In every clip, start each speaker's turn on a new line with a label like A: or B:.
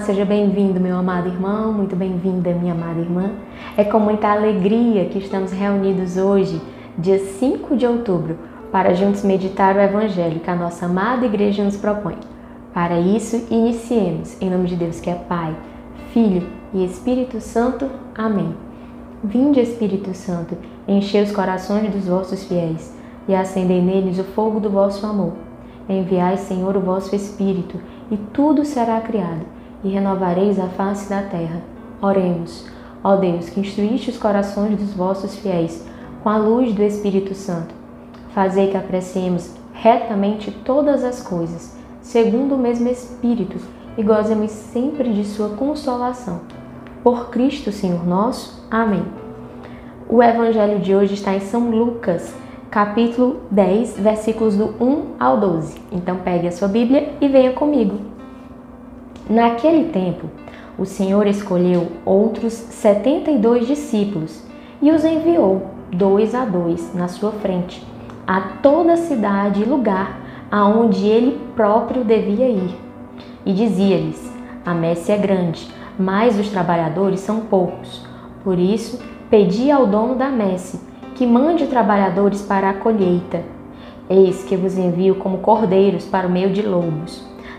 A: Seja bem-vindo, meu amado irmão, muito bem-vinda, minha amada irmã. É com muita alegria que estamos reunidos hoje, dia 5 de outubro, para juntos meditar o Evangelho que a nossa amada igreja nos propõe. Para isso, iniciemos, em nome de Deus que é Pai, Filho e Espírito Santo. Amém. Vinde, Espírito Santo, enchei os corações dos vossos fiéis e acendei neles o fogo do vosso amor. Enviai, Senhor, o vosso Espírito, e tudo será criado e renovareis a face da terra. Oremos, ó Deus, que instruíste os corações dos vossos fiéis com a luz do Espírito Santo. Fazei que apreciemos retamente todas as coisas, segundo o mesmo Espírito, e gozemos sempre de Sua consolação. Por Cristo, Senhor nosso. Amém. O Evangelho de hoje está em São Lucas, capítulo 10, versículos do 1 ao 12. Então pegue a sua Bíblia e venha comigo. Naquele tempo, o Senhor escolheu outros setenta e dois discípulos e os enviou, dois a dois, na sua frente, a toda cidade e lugar aonde ele próprio devia ir. E dizia-lhes: A messe é grande, mas os trabalhadores são poucos. Por isso, pedi ao dono da messe que mande trabalhadores para a colheita. Eis que vos envio como cordeiros para o meio de lobos.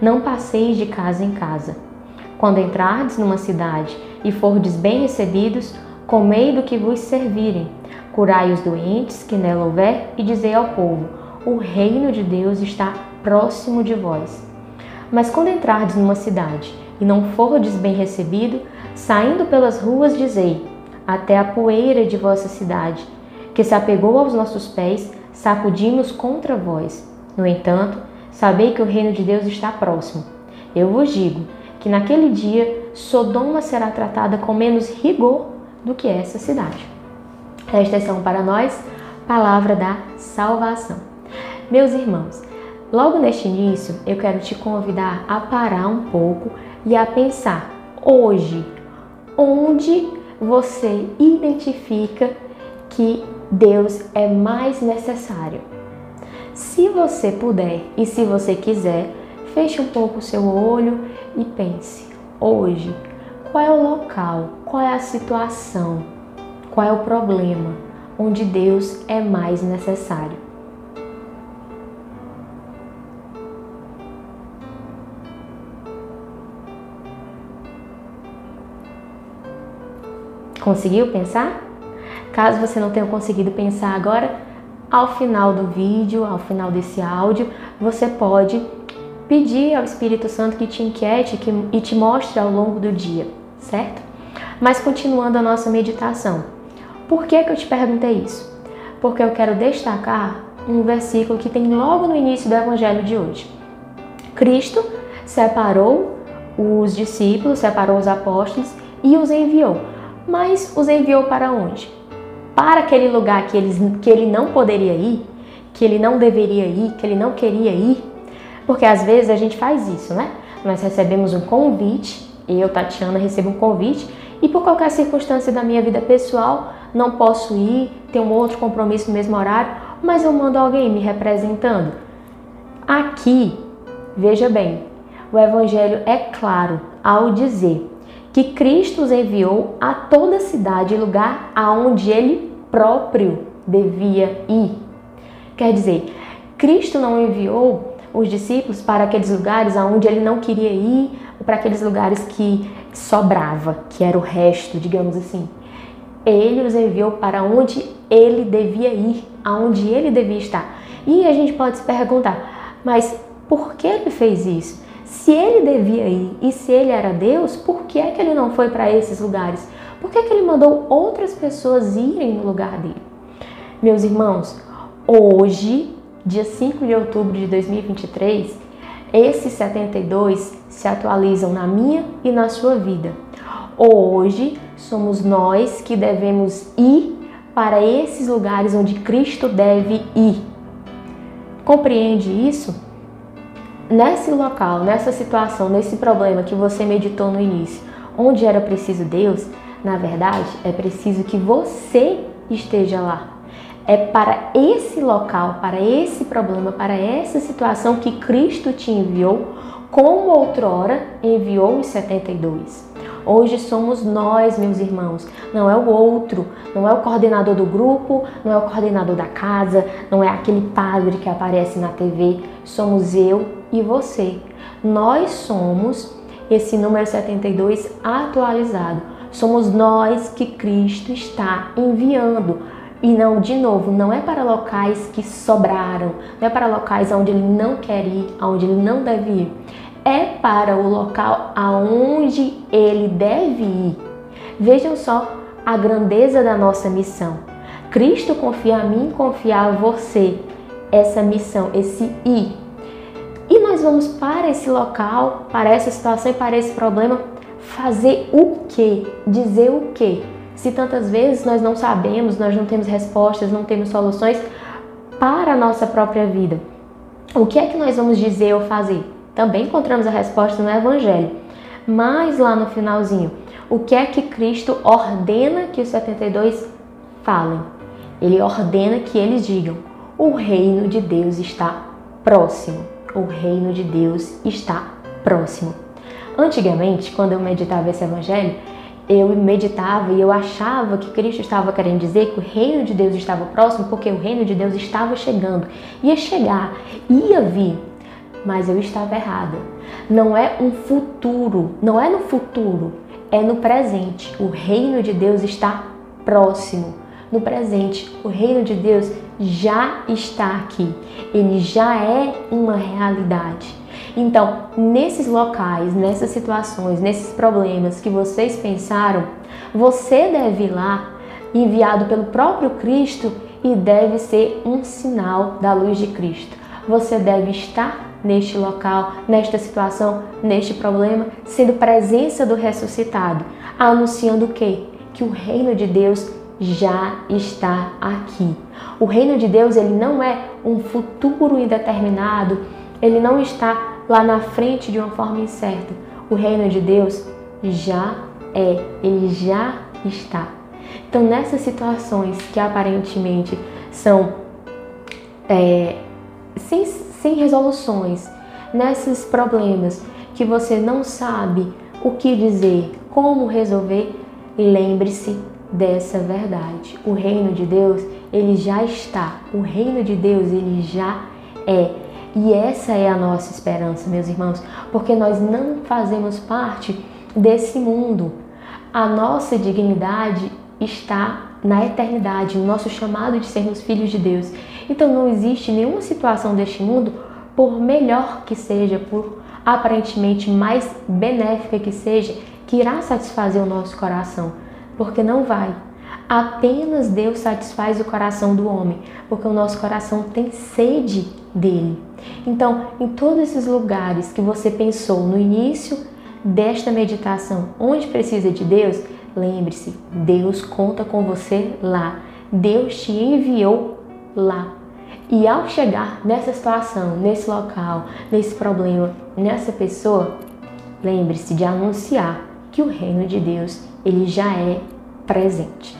A: Não passeis de casa em casa. Quando entrardes numa cidade e fordes bem recebidos, comei do que vos servirem. Curai os doentes que nela houver e dizei ao povo: O reino de Deus está próximo de vós. Mas quando entrardes numa cidade e não fordes bem recebido, saindo pelas ruas, dizei: Até a poeira de vossa cidade, que se apegou aos nossos pés, sacudimos contra vós. No entanto, Sabei que o reino de Deus está próximo. Eu vos digo que naquele dia Sodoma será tratada com menos rigor do que essa cidade. Estas são para nós palavra da salvação. Meus irmãos, logo neste início eu quero te convidar a parar um pouco e a pensar hoje onde você identifica que Deus é mais necessário se você puder e se você quiser, feche um pouco o seu olho e pense: hoje, qual é o local, qual é a situação, qual é o problema onde Deus é mais necessário? Conseguiu pensar? Caso você não tenha conseguido pensar agora, ao final do vídeo, ao final desse áudio, você pode pedir ao Espírito Santo que te inquiete que, e te mostre ao longo do dia, certo? Mas continuando a nossa meditação, por que, que eu te perguntei isso? Porque eu quero destacar um versículo que tem logo no início do Evangelho de hoje. Cristo separou os discípulos, separou os apóstolos e os enviou. Mas os enviou para onde? Para aquele lugar que, eles, que ele não poderia ir, que ele não deveria ir, que ele não queria ir. Porque às vezes a gente faz isso, né? Nós recebemos um convite, eu, Tatiana, recebo um convite e por qualquer circunstância da minha vida pessoal não posso ir, tenho um outro compromisso no mesmo horário, mas eu mando alguém me representando. Aqui, veja bem, o Evangelho é claro ao dizer que Cristo os enviou a toda cidade e lugar aonde ele próprio devia ir. Quer dizer, Cristo não enviou os discípulos para aqueles lugares aonde ele não queria ir, ou para aqueles lugares que sobrava, que era o resto, digamos assim. Ele os enviou para onde ele devia ir, aonde ele devia estar. E a gente pode se perguntar, mas por que ele fez isso? Se ele devia ir e se ele era Deus, por que é que ele não foi para esses lugares? Por que, que ele mandou outras pessoas irem no lugar dele? Meus irmãos, hoje, dia 5 de outubro de 2023, esses 72 se atualizam na minha e na sua vida. Hoje somos nós que devemos ir para esses lugares onde Cristo deve ir. Compreende isso? Nesse local, nessa situação, nesse problema que você meditou no início, onde era preciso Deus, na verdade, é preciso que você esteja lá. É para esse local, para esse problema, para essa situação que Cristo te enviou, como outrora enviou os 72. Hoje somos nós, meus irmãos, não é o outro, não é o coordenador do grupo, não é o coordenador da casa, não é aquele padre que aparece na TV, somos eu e você. Nós somos esse número 72 atualizado. Somos nós que Cristo está enviando. E não, de novo, não é para locais que sobraram, não é para locais onde ele não quer ir, onde ele não deve ir. É para o local aonde ele deve ir. Vejam só a grandeza da nossa missão. Cristo confia a mim, confia a você essa missão, esse ir. E nós vamos para esse local, para essa situação e para esse problema fazer o quê? Dizer o quê? Se tantas vezes nós não sabemos, nós não temos respostas, não temos soluções para a nossa própria vida. O que é que nós vamos dizer ou fazer? Também encontramos a resposta no Evangelho. Mas lá no finalzinho, o que é que Cristo ordena que os 72 falem? Ele ordena que eles digam: o reino de Deus está próximo. O reino de Deus está próximo. Antigamente, quando eu meditava esse evangelho, eu meditava e eu achava que Cristo estava querendo dizer que o reino de Deus estava próximo, porque o reino de Deus estava chegando, ia chegar, ia vir. Mas eu estava errada. Não é um futuro, não é no futuro, é no presente. O reino de Deus está próximo. No presente, o reino de Deus já está aqui. Ele já é uma realidade. Então, nesses locais, nessas situações, nesses problemas que vocês pensaram, você deve ir lá, enviado pelo próprio Cristo, e deve ser um sinal da luz de Cristo. Você deve estar neste local, nesta situação, neste problema, sendo presença do ressuscitado, anunciando o quê? Que o reino de Deus já está aqui. O reino de Deus, ele não é um futuro indeterminado, ele não está lá na frente de uma forma incerta. O reino de Deus já é, ele já está. Então, nessas situações que aparentemente são é, sem, sem resoluções, nesses problemas que você não sabe o que dizer, como resolver, lembre-se dessa verdade. O reino de Deus, ele já está. O reino de Deus, ele já é. E essa é a nossa esperança, meus irmãos, porque nós não fazemos parte desse mundo. A nossa dignidade está na eternidade, no nosso chamado de sermos filhos de Deus. Então não existe nenhuma situação deste mundo, por melhor que seja, por aparentemente mais benéfica que seja, que irá satisfazer o nosso coração, porque não vai. Apenas Deus satisfaz o coração do homem, porque o nosso coração tem sede dele. Então, em todos esses lugares que você pensou no início desta meditação, onde precisa de Deus, lembre-se, Deus conta com você lá. Deus te enviou lá. E ao chegar nessa situação, nesse local, nesse problema, nessa pessoa, lembre-se de anunciar que o reino de Deus, ele já é presente.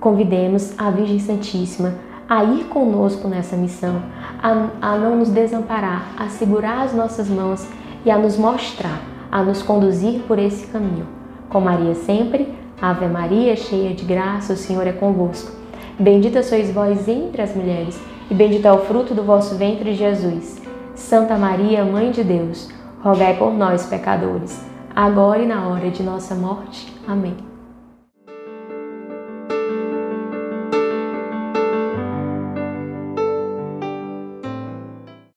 A: Convidemos a Virgem Santíssima a ir conosco nessa missão, a, a não nos desamparar, a segurar as nossas mãos e a nos mostrar, a nos conduzir por esse caminho. Com Maria sempre, Ave Maria, cheia de graça, o Senhor é convosco. Bendita sois vós entre as mulheres, e bendito é o fruto do vosso ventre, Jesus. Santa Maria, Mãe de Deus, rogai por nós, pecadores, agora e na hora de nossa morte. Amém.